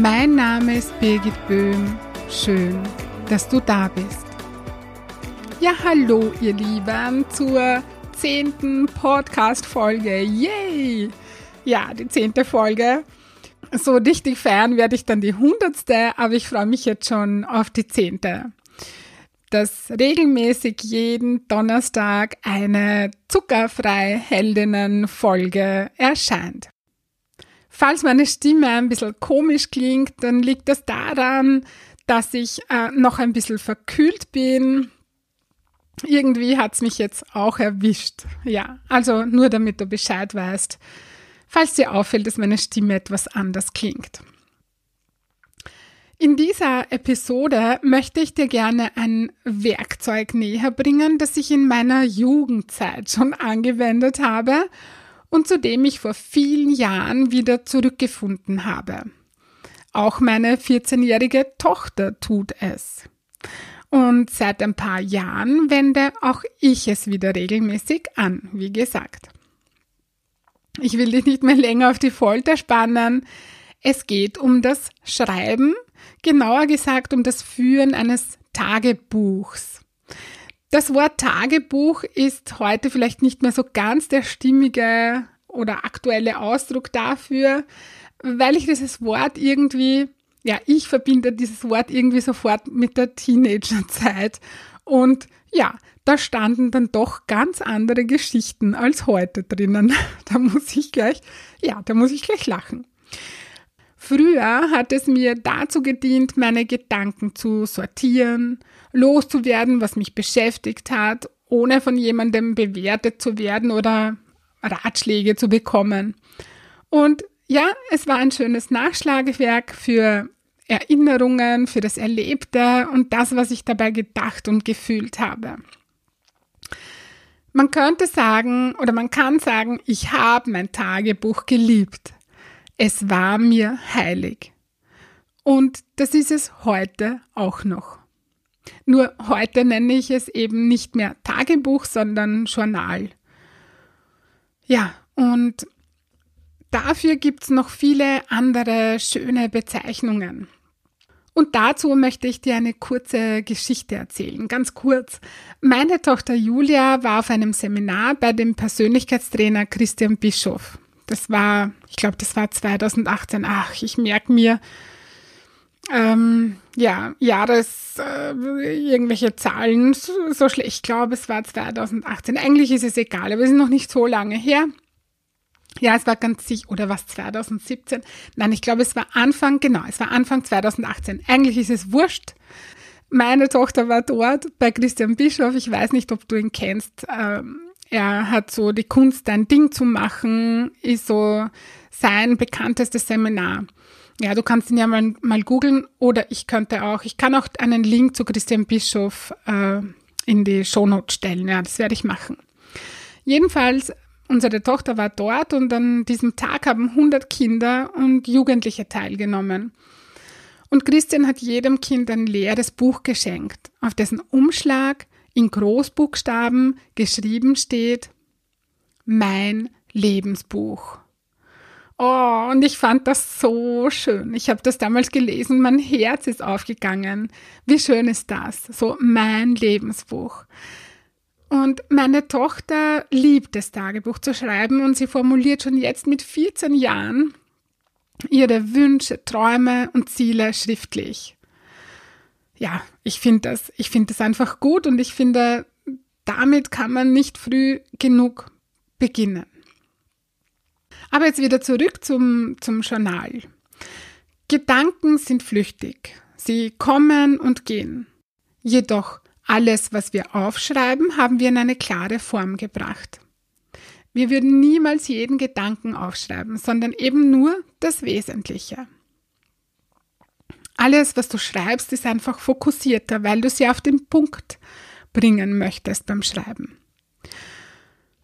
Mein Name ist Birgit Böhm. Schön, dass du da bist. Ja, hallo ihr Lieben zur zehnten Podcast-Folge. Yay! Ja, die zehnte Folge. So richtig feiern werde ich dann die hundertste, aber ich freue mich jetzt schon auf die zehnte. Dass regelmäßig jeden Donnerstag eine zuckerfrei Heldinnen-Folge erscheint. Falls meine Stimme ein bisschen komisch klingt, dann liegt das daran, dass ich äh, noch ein bisschen verkühlt bin. Irgendwie hat es mich jetzt auch erwischt. Ja, also nur damit du Bescheid weißt, falls dir auffällt, dass meine Stimme etwas anders klingt. In dieser Episode möchte ich dir gerne ein Werkzeug näher bringen, das ich in meiner Jugendzeit schon angewendet habe und zu dem ich vor vielen Jahren wieder zurückgefunden habe. Auch meine 14-jährige Tochter tut es. Und seit ein paar Jahren wende auch ich es wieder regelmäßig an, wie gesagt. Ich will dich nicht mehr länger auf die Folter spannen. Es geht um das Schreiben, genauer gesagt um das Führen eines Tagebuchs. Das Wort Tagebuch ist heute vielleicht nicht mehr so ganz der stimmige oder aktuelle Ausdruck dafür, weil ich dieses Wort irgendwie, ja, ich verbinde dieses Wort irgendwie sofort mit der Teenagerzeit. Und ja, da standen dann doch ganz andere Geschichten als heute drinnen. Da muss ich gleich, ja, da muss ich gleich lachen. Früher hat es mir dazu gedient, meine Gedanken zu sortieren, loszuwerden, was mich beschäftigt hat, ohne von jemandem bewertet zu werden oder Ratschläge zu bekommen. Und ja, es war ein schönes Nachschlagewerk für Erinnerungen, für das Erlebte und das, was ich dabei gedacht und gefühlt habe. Man könnte sagen oder man kann sagen, ich habe mein Tagebuch geliebt. Es war mir heilig. Und das ist es heute auch noch. Nur heute nenne ich es eben nicht mehr Tagebuch, sondern Journal. Ja, und dafür gibt es noch viele andere schöne Bezeichnungen. Und dazu möchte ich dir eine kurze Geschichte erzählen, ganz kurz. Meine Tochter Julia war auf einem Seminar bei dem Persönlichkeitstrainer Christian Bischof. Das war, ich glaube, das war 2018. Ach, ich merke mir, ähm, ja, Jahres, äh, irgendwelche Zahlen so, so schlecht. Ich glaube, es war 2018. Eigentlich ist es egal, aber es ist noch nicht so lange her. Ja, es war ganz sicher, oder was 2017? Nein, ich glaube, es war Anfang, genau, es war Anfang 2018. Eigentlich ist es wurscht. Meine Tochter war dort bei Christian Bischof. Ich weiß nicht, ob du ihn kennst. Ähm, er hat so die Kunst, ein Ding zu machen, ist so sein bekanntestes Seminar. Ja, du kannst ihn ja mal, mal googeln oder ich könnte auch, ich kann auch einen Link zu Christian Bischof äh, in die Shownote stellen. Ja, das werde ich machen. Jedenfalls, unsere Tochter war dort und an diesem Tag haben 100 Kinder und Jugendliche teilgenommen. Und Christian hat jedem Kind ein leeres Buch geschenkt, auf dessen Umschlag in Großbuchstaben geschrieben steht, mein Lebensbuch. Oh, und ich fand das so schön. Ich habe das damals gelesen, mein Herz ist aufgegangen. Wie schön ist das? So mein Lebensbuch. Und meine Tochter liebt das Tagebuch zu schreiben und sie formuliert schon jetzt mit 14 Jahren ihre Wünsche, Träume und Ziele schriftlich ja, ich finde das, ich finde das einfach gut und ich finde, damit kann man nicht früh genug beginnen. Aber jetzt wieder zurück zum, zum Journal. Gedanken sind flüchtig. Sie kommen und gehen. Jedoch alles, was wir aufschreiben, haben wir in eine klare Form gebracht. Wir würden niemals jeden Gedanken aufschreiben, sondern eben nur das Wesentliche. Alles, was du schreibst, ist einfach fokussierter, weil du sie auf den Punkt bringen möchtest beim Schreiben.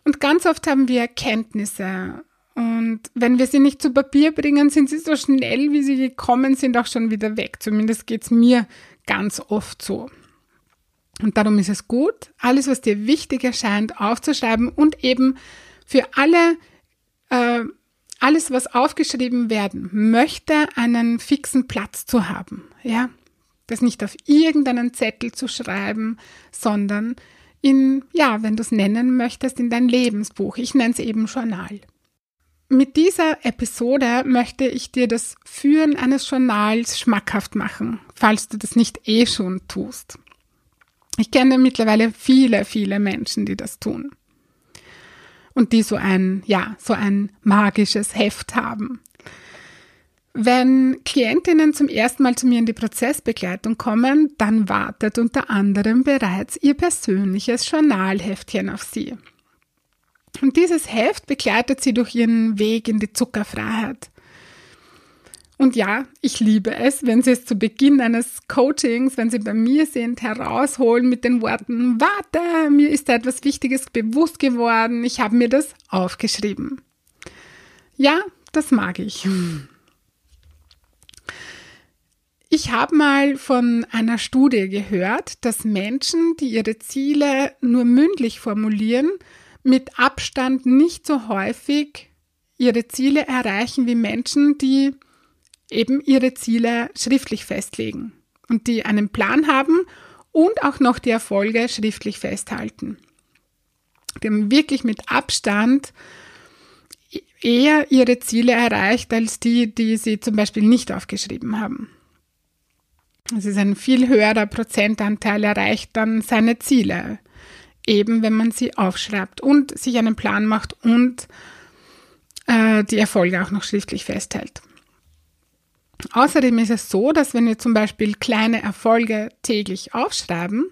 Und ganz oft haben wir Erkenntnisse und wenn wir sie nicht zu Papier bringen, sind sie so schnell, wie sie gekommen sind, auch schon wieder weg. Zumindest geht es mir ganz oft so. Und darum ist es gut, alles, was dir wichtig erscheint, aufzuschreiben und eben für alle, äh, alles, was aufgeschrieben werden möchte, einen fixen Platz zu haben. Ja, das nicht auf irgendeinen Zettel zu schreiben, sondern in, ja, wenn du es nennen möchtest, in dein Lebensbuch. Ich nenne es eben Journal. Mit dieser Episode möchte ich dir das Führen eines Journals schmackhaft machen, falls du das nicht eh schon tust. Ich kenne mittlerweile viele, viele Menschen, die das tun. Und die so ein, ja, so ein magisches Heft haben. Wenn Klientinnen zum ersten Mal zu mir in die Prozessbegleitung kommen, dann wartet unter anderem bereits ihr persönliches Journalheftchen auf sie. Und dieses Heft begleitet sie durch ihren Weg in die Zuckerfreiheit. Und ja, ich liebe es, wenn Sie es zu Beginn eines Coachings, wenn Sie bei mir sind, herausholen mit den Worten, warte, mir ist da etwas Wichtiges bewusst geworden, ich habe mir das aufgeschrieben. Ja, das mag ich. Ich habe mal von einer Studie gehört, dass Menschen, die ihre Ziele nur mündlich formulieren, mit Abstand nicht so häufig ihre Ziele erreichen wie Menschen, die eben ihre Ziele schriftlich festlegen und die einen Plan haben und auch noch die Erfolge schriftlich festhalten. Die haben wirklich mit Abstand eher ihre Ziele erreicht als die, die sie zum Beispiel nicht aufgeschrieben haben. Es ist ein viel höherer Prozentanteil erreicht dann seine Ziele eben wenn man sie aufschreibt und sich einen Plan macht und äh, die Erfolge auch noch schriftlich festhält. Außerdem ist es so, dass wenn wir zum Beispiel kleine Erfolge täglich aufschreiben,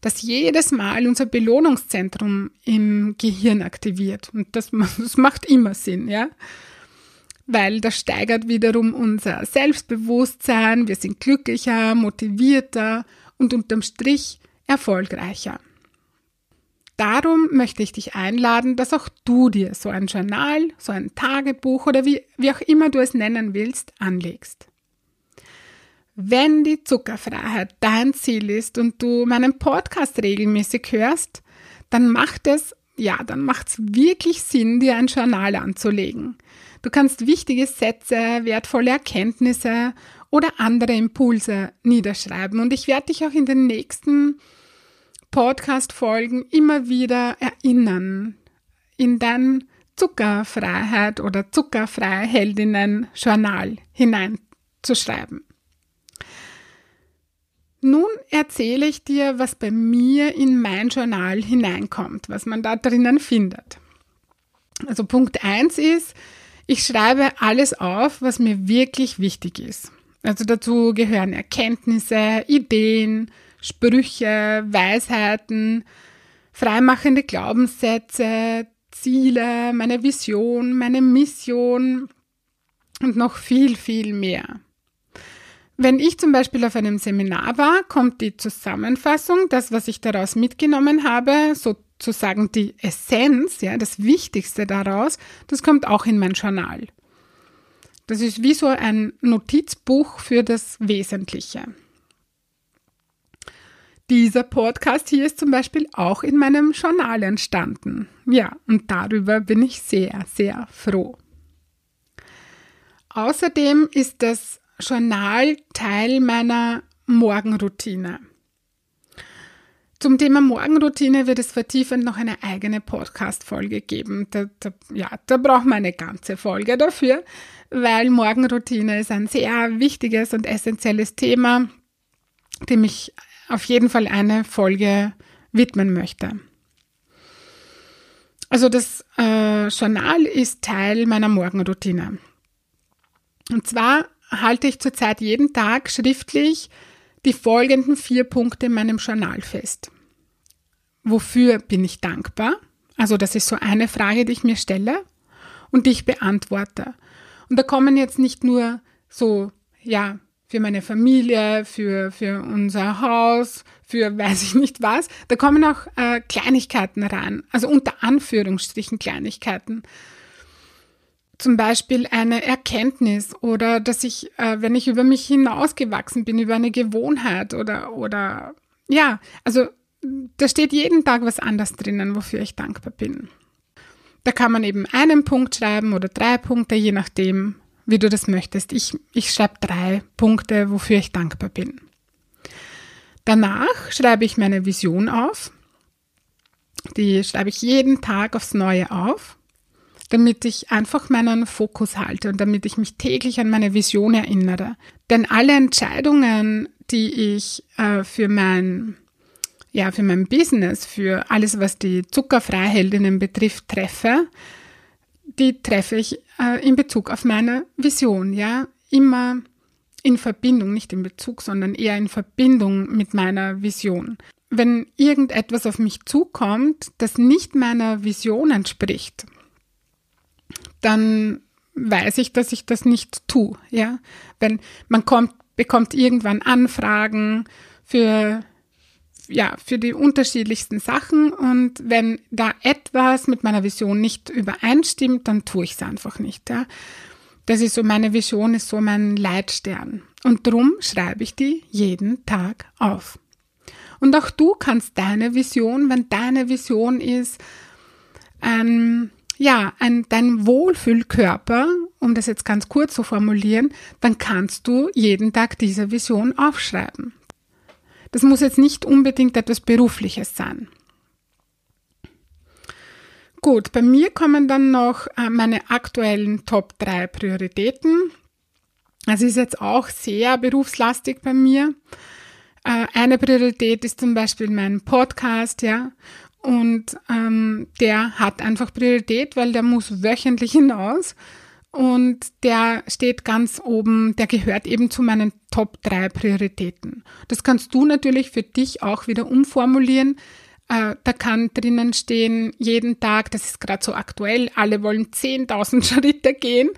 dass jedes Mal unser Belohnungszentrum im Gehirn aktiviert. Und das, das macht immer Sinn, ja. Weil das steigert wiederum unser Selbstbewusstsein, wir sind glücklicher, motivierter und unterm Strich erfolgreicher. Darum möchte ich dich einladen, dass auch du dir so ein Journal, so ein Tagebuch oder wie, wie auch immer du es nennen willst, anlegst. Wenn die Zuckerfreiheit dein Ziel ist und du meinen Podcast regelmäßig hörst, dann macht es, ja, dann macht es wirklich Sinn, dir ein Journal anzulegen. Du kannst wichtige Sätze, wertvolle Erkenntnisse oder andere Impulse niederschreiben und ich werde dich auch in den nächsten Podcast-Folgen immer wieder erinnern, in dein Zuckerfreiheit oder zuckerfreie Heldinnen Journal hineinzuschreiben. Nun erzähle ich dir, was bei mir in mein Journal hineinkommt, was man da drinnen findet. Also Punkt 1 ist, ich schreibe alles auf, was mir wirklich wichtig ist. Also dazu gehören Erkenntnisse, Ideen, Sprüche, Weisheiten, freimachende Glaubenssätze, Ziele, meine Vision, meine Mission und noch viel, viel mehr. Wenn ich zum Beispiel auf einem Seminar war, kommt die Zusammenfassung, das, was ich daraus mitgenommen habe, sozusagen die Essenz, ja, das Wichtigste daraus, das kommt auch in mein Journal. Das ist wie so ein Notizbuch für das Wesentliche. Dieser Podcast hier ist zum Beispiel auch in meinem Journal entstanden. Ja, und darüber bin ich sehr, sehr froh. Außerdem ist das Journal Teil meiner Morgenroutine. Zum Thema Morgenroutine wird es vertiefend noch eine eigene Podcast-Folge geben. Da, da, ja, da brauchen wir eine ganze Folge dafür, weil Morgenroutine ist ein sehr wichtiges und essentielles Thema, dem ich auf jeden Fall eine Folge widmen möchte. Also das äh, Journal ist Teil meiner Morgenroutine. Und zwar halte ich zurzeit jeden Tag schriftlich die folgenden vier Punkte in meinem Journal fest. Wofür bin ich dankbar? Also das ist so eine Frage, die ich mir stelle und die ich beantworte. Und da kommen jetzt nicht nur so, ja, für meine Familie, für, für unser Haus, für weiß ich nicht was. Da kommen auch äh, Kleinigkeiten rein, also unter Anführungsstrichen Kleinigkeiten. Zum Beispiel eine Erkenntnis oder dass ich, äh, wenn ich über mich hinausgewachsen bin, über eine Gewohnheit oder, oder ja, also da steht jeden Tag was anderes drinnen, wofür ich dankbar bin. Da kann man eben einen Punkt schreiben oder drei Punkte, je nachdem, wie du das möchtest. Ich, ich schreibe drei Punkte, wofür ich dankbar bin. Danach schreibe ich meine Vision auf. Die schreibe ich jeden Tag aufs Neue auf, damit ich einfach meinen Fokus halte und damit ich mich täglich an meine Vision erinnere. Denn alle Entscheidungen, die ich äh, für mein ja, für mein Business, für alles, was die Zuckerfreiheldinnen betrifft, treffe, die treffe ich äh, in Bezug auf meine Vision, ja, immer in Verbindung, nicht in Bezug, sondern eher in Verbindung mit meiner Vision. Wenn irgendetwas auf mich zukommt, das nicht meiner Vision entspricht, dann weiß ich, dass ich das nicht tue, ja. Wenn man kommt, bekommt irgendwann Anfragen für ja, für die unterschiedlichsten Sachen und wenn da etwas mit meiner Vision nicht übereinstimmt, dann tue ich es einfach nicht. Ja. Das ist so, meine Vision ist so mein Leitstern. Und drum schreibe ich die jeden Tag auf. Und auch du kannst deine Vision, wenn deine Vision ist, ein, ja, ein, dein Wohlfühlkörper, um das jetzt ganz kurz zu formulieren, dann kannst du jeden Tag diese Vision aufschreiben. Das muss jetzt nicht unbedingt etwas Berufliches sein. Gut, bei mir kommen dann noch äh, meine aktuellen Top 3 Prioritäten. Das ist jetzt auch sehr berufslastig bei mir. Äh, eine Priorität ist zum Beispiel mein Podcast, ja. Und ähm, der hat einfach Priorität, weil der muss wöchentlich hinaus und der steht ganz oben, der gehört eben zu meinen Top 3 Prioritäten. Das kannst du natürlich für dich auch wieder umformulieren. Äh, da kann drinnen stehen, jeden Tag, das ist gerade so aktuell, alle wollen 10.000 Schritte gehen.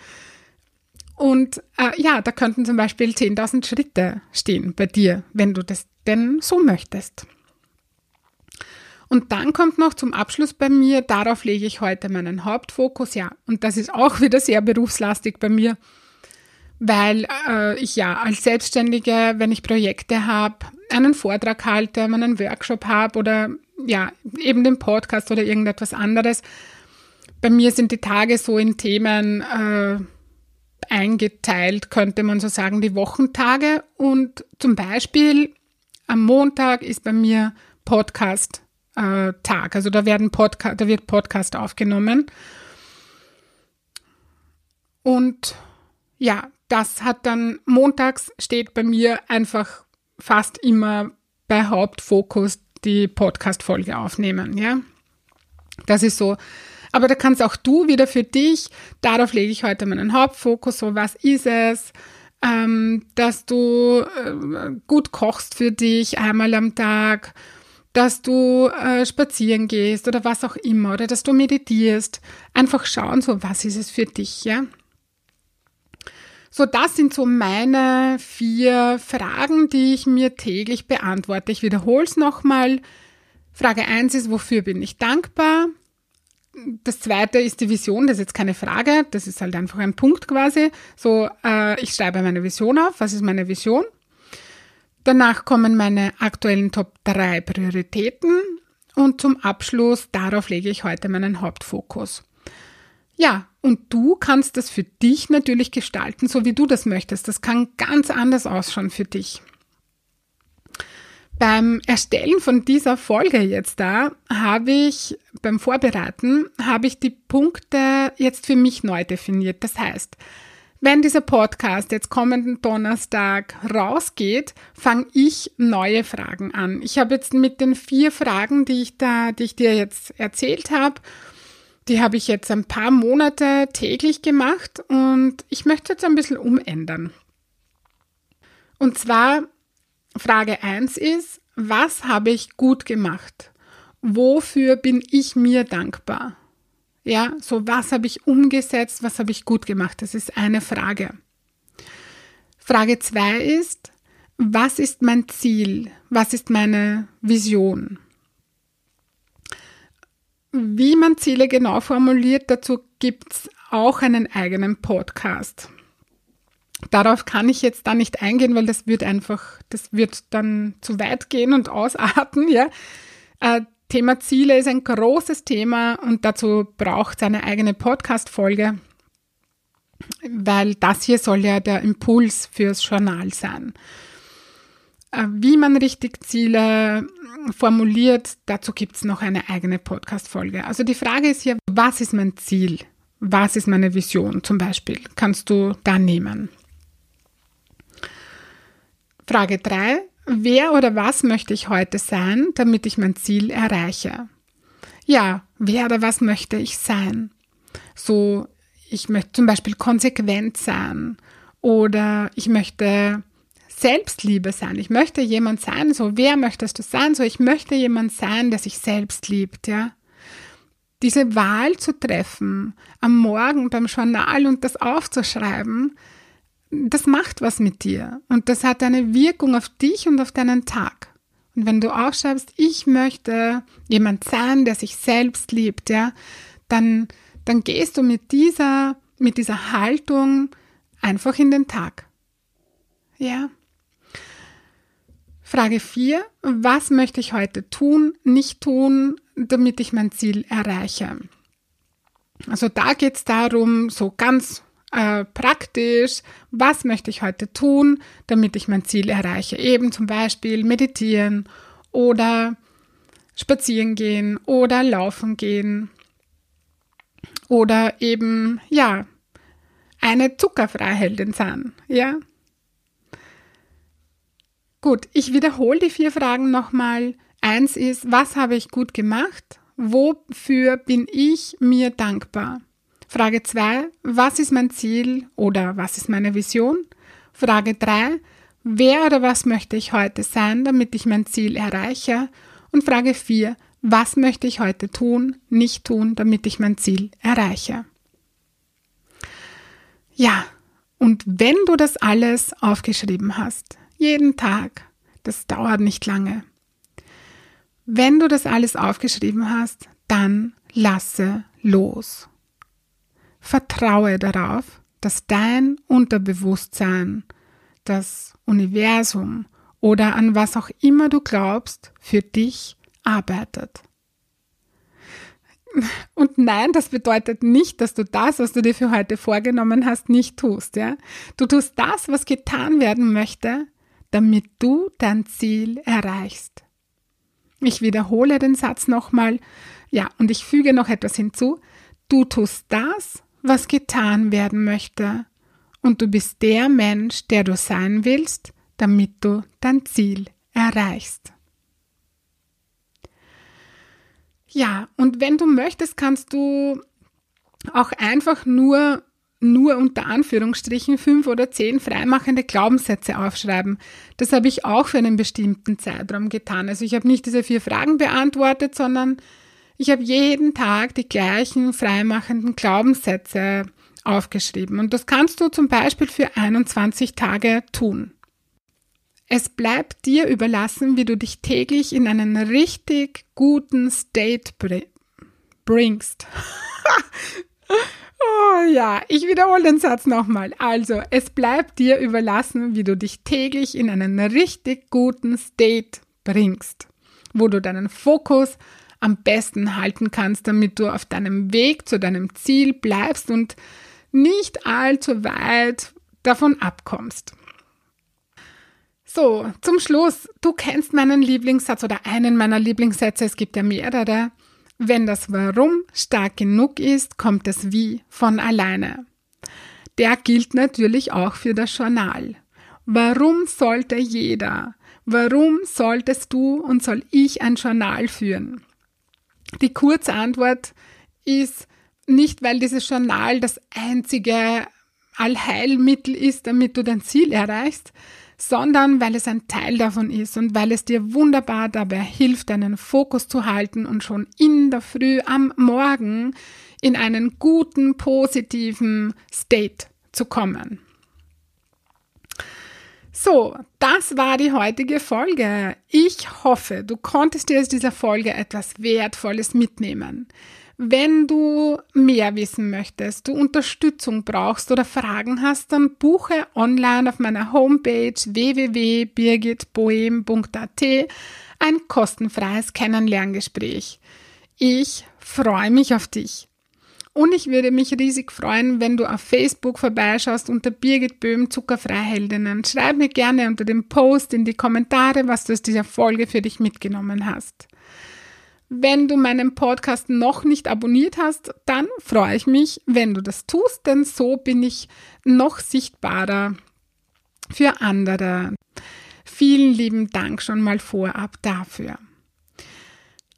Und äh, ja, da könnten zum Beispiel 10.000 Schritte stehen bei dir, wenn du das denn so möchtest. Und dann kommt noch zum Abschluss bei mir, darauf lege ich heute meinen Hauptfokus, ja, und das ist auch wieder sehr berufslastig bei mir, weil äh, ich ja als Selbstständige, wenn ich Projekte habe, einen Vortrag halte, einen Workshop habe oder ja, eben den Podcast oder irgendetwas anderes. Bei mir sind die Tage so in Themen äh, eingeteilt, könnte man so sagen, die Wochentage. Und zum Beispiel am Montag ist bei mir Podcast äh, Tag. Also da werden Podca da wird Podcast aufgenommen. Und ja, das hat dann montags steht bei mir einfach fast immer bei Hauptfokus die Podcast-Folge aufnehmen, ja. Das ist so. Aber da kannst auch du wieder für dich, darauf lege ich heute meinen Hauptfokus, so was ist es, ähm, dass du äh, gut kochst für dich einmal am Tag dass du äh, spazieren gehst oder was auch immer oder dass du meditierst. Einfach schauen, so was ist es für dich, ja? So, das sind so meine vier Fragen, die ich mir täglich beantworte. Ich wiederhole es nochmal. Frage eins ist, wofür bin ich dankbar? Das zweite ist die Vision, das ist jetzt keine Frage, das ist halt einfach ein Punkt quasi. So, äh, ich schreibe meine Vision auf. Was ist meine Vision? Danach kommen meine aktuellen Top 3 Prioritäten und zum Abschluss, darauf lege ich heute meinen Hauptfokus. Ja, und du kannst das für dich natürlich gestalten, so wie du das möchtest. Das kann ganz anders ausschauen für dich. Beim Erstellen von dieser Folge jetzt da habe ich beim Vorbereiten habe ich die Punkte jetzt für mich neu definiert. Das heißt, wenn dieser Podcast jetzt kommenden Donnerstag rausgeht, fange ich neue Fragen an. Ich habe jetzt mit den vier Fragen, die ich da, die ich dir jetzt erzählt habe, die habe ich jetzt ein paar Monate täglich gemacht und ich möchte jetzt ein bisschen umändern. Und zwar Frage eins ist, was habe ich gut gemacht? Wofür bin ich mir dankbar? Ja, so was habe ich umgesetzt, was habe ich gut gemacht? Das ist eine Frage. Frage 2 ist, was ist mein Ziel? Was ist meine Vision? Wie man Ziele genau formuliert, dazu gibt es auch einen eigenen Podcast. Darauf kann ich jetzt da nicht eingehen, weil das wird einfach, das wird dann zu weit gehen und ausarten, ja. Thema Ziele ist ein großes Thema und dazu braucht es eine eigene Podcast-Folge, weil das hier soll ja der Impuls fürs Journal sein. Äh, wie man richtig Ziele formuliert, dazu gibt es noch eine eigene Podcast-Folge. Also die Frage ist hier, was ist mein Ziel? Was ist meine Vision zum Beispiel? Kannst du da nehmen. Frage 3. Wer oder was möchte ich heute sein, damit ich mein Ziel erreiche? Ja, wer oder was möchte ich sein? So, ich möchte zum Beispiel konsequent sein oder ich möchte Selbstliebe sein. Ich möchte jemand sein, so wer möchtest du sein? So ich möchte jemand sein, der sich selbst liebt, ja. Diese Wahl zu treffen, am Morgen beim Journal und das aufzuschreiben, das macht was mit dir und das hat eine Wirkung auf dich und auf deinen Tag. Und wenn du aufschreibst, ich möchte jemand sein, der sich selbst liebt, ja, dann, dann gehst du mit dieser, mit dieser Haltung einfach in den Tag. Ja. Frage 4. Was möchte ich heute tun, nicht tun, damit ich mein Ziel erreiche? Also da geht es darum, so ganz äh, praktisch, was möchte ich heute tun, damit ich mein Ziel erreiche. Eben zum Beispiel meditieren oder spazieren gehen oder laufen gehen oder eben, ja, eine Zuckerfreiheldin sein, ja. Gut, ich wiederhole die vier Fragen nochmal. Eins ist, was habe ich gut gemacht? Wofür bin ich mir dankbar? Frage zwei, was ist mein Ziel oder was ist meine Vision? Frage drei, wer oder was möchte ich heute sein, damit ich mein Ziel erreiche? Und Frage vier, was möchte ich heute tun, nicht tun, damit ich mein Ziel erreiche? Ja, und wenn du das alles aufgeschrieben hast, jeden Tag. Das dauert nicht lange. Wenn du das alles aufgeschrieben hast, dann lasse los. Vertraue darauf, dass dein Unterbewusstsein, das Universum oder an was auch immer du glaubst, für dich arbeitet. Und nein, das bedeutet nicht, dass du das, was du dir für heute vorgenommen hast, nicht tust. Ja? Du tust das, was getan werden möchte, damit du dein Ziel erreichst. Ich wiederhole den Satz nochmal. Ja, und ich füge noch etwas hinzu. Du tust das, was getan werden möchte. Und du bist der Mensch, der du sein willst, damit du dein Ziel erreichst. Ja, und wenn du möchtest, kannst du auch einfach nur nur unter Anführungsstrichen fünf oder zehn freimachende Glaubenssätze aufschreiben. Das habe ich auch für einen bestimmten Zeitraum getan. Also ich habe nicht diese vier Fragen beantwortet, sondern ich habe jeden Tag die gleichen freimachenden Glaubenssätze aufgeschrieben. Und das kannst du zum Beispiel für 21 Tage tun. Es bleibt dir überlassen, wie du dich täglich in einen richtig guten State bringst. Oh ja, ich wiederhole den Satz nochmal. Also, es bleibt dir überlassen, wie du dich täglich in einen richtig guten State bringst, wo du deinen Fokus am besten halten kannst, damit du auf deinem Weg zu deinem Ziel bleibst und nicht allzu weit davon abkommst. So, zum Schluss, du kennst meinen Lieblingssatz oder einen meiner Lieblingssätze, es gibt ja mehrere. Wenn das Warum stark genug ist, kommt das Wie von alleine. Der gilt natürlich auch für das Journal. Warum sollte jeder, warum solltest du und soll ich ein Journal führen? Die kurze Antwort ist nicht, weil dieses Journal das einzige Allheilmittel ist, damit du dein Ziel erreichst, sondern weil es ein Teil davon ist und weil es dir wunderbar dabei hilft, deinen Fokus zu halten und schon in der Früh am Morgen in einen guten, positiven State zu kommen. So, das war die heutige Folge. Ich hoffe, du konntest dir aus dieser Folge etwas Wertvolles mitnehmen. Wenn du mehr wissen möchtest, du Unterstützung brauchst oder Fragen hast, dann buche online auf meiner Homepage www.birgitbohem.at ein kostenfreies Kennenlerngespräch. Ich freue mich auf dich. Und ich würde mich riesig freuen, wenn du auf Facebook vorbeischaust unter Birgit Böhm Zuckerfreiheldinnen. Schreib mir gerne unter dem Post in die Kommentare, was du aus dieser Folge für dich mitgenommen hast. Wenn du meinen Podcast noch nicht abonniert hast, dann freue ich mich, wenn du das tust, denn so bin ich noch sichtbarer für andere. Vielen lieben Dank schon mal vorab dafür.